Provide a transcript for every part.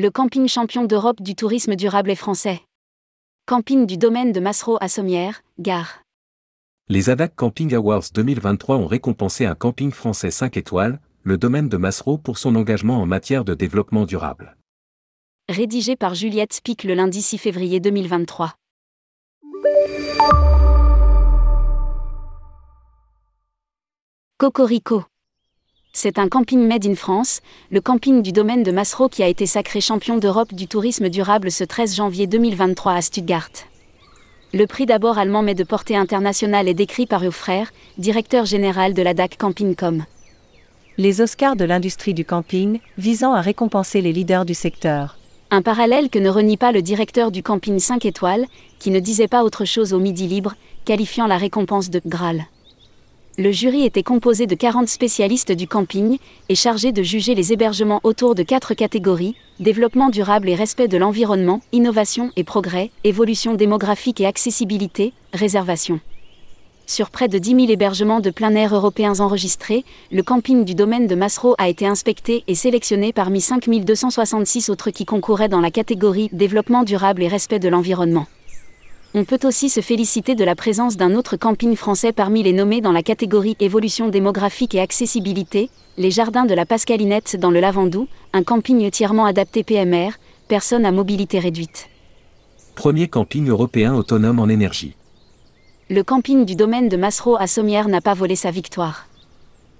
Le camping champion d'Europe du tourisme durable est français. Camping du domaine de Massereau à Sommières, gare. Les ADAC Camping Awards 2023 ont récompensé un camping français 5 étoiles, le domaine de Massereau pour son engagement en matière de développement durable. Rédigé par Juliette Spic le lundi 6 février 2023. Cocorico. C'est un camping made in France, le camping du domaine de Massereau qui a été sacré champion d'Europe du tourisme durable ce 13 janvier 2023 à Stuttgart. Le prix d'abord allemand mais de portée internationale est décrit par Eau Frère, directeur général de la DAC Camping.com. Les Oscars de l'industrie du camping, visant à récompenser les leaders du secteur. Un parallèle que ne renie pas le directeur du camping 5 étoiles, qui ne disait pas autre chose au Midi Libre, qualifiant la récompense de Graal le jury était composé de 40 spécialistes du camping et chargé de juger les hébergements autour de quatre catégories développement durable et respect de l'environnement, innovation et progrès, évolution démographique et accessibilité, réservation. Sur près de 10 000 hébergements de plein air européens enregistrés, le camping du domaine de Massereau a été inspecté et sélectionné parmi 5 266 autres qui concouraient dans la catégorie développement durable et respect de l'environnement. On peut aussi se féliciter de la présence d'un autre camping français parmi les nommés dans la catégorie évolution démographique et accessibilité, les jardins de la Pascalinette dans le Lavandou, un camping entièrement adapté PMR, personnes à mobilité réduite. Premier camping européen autonome en énergie. Le camping du domaine de Massereau à Sommières n'a pas volé sa victoire.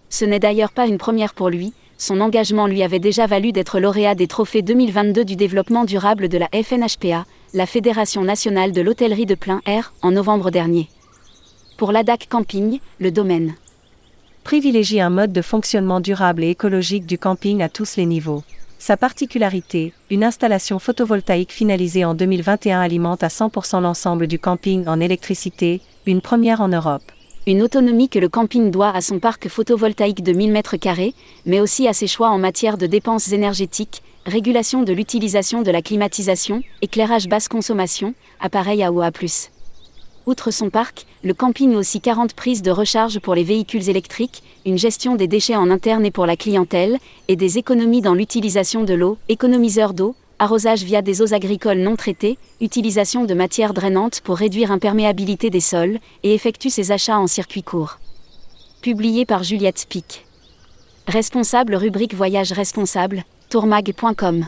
Ce n'est d'ailleurs pas une première pour lui, son engagement lui avait déjà valu d'être lauréat des trophées 2022 du développement durable de la FNHPA, la Fédération nationale de l'hôtellerie de plein air, en novembre dernier. Pour l'ADAC Camping, le domaine privilégie un mode de fonctionnement durable et écologique du camping à tous les niveaux. Sa particularité, une installation photovoltaïque finalisée en 2021 alimente à 100% l'ensemble du camping en électricité, une première en Europe une autonomie que le camping doit à son parc photovoltaïque de 1000 m2, mais aussi à ses choix en matière de dépenses énergétiques, régulation de l'utilisation de la climatisation, éclairage basse consommation, appareil à OA+. Outre son parc, le camping aussi 40 prises de recharge pour les véhicules électriques, une gestion des déchets en interne et pour la clientèle, et des économies dans l'utilisation de l'eau, économiseur d'eau, arrosage via des eaux agricoles non traitées, utilisation de matières drainantes pour réduire imperméabilité des sols, et effectue ses achats en circuit court. Publié par Juliette Spic. Responsable rubrique Voyage responsable, tourmag.com.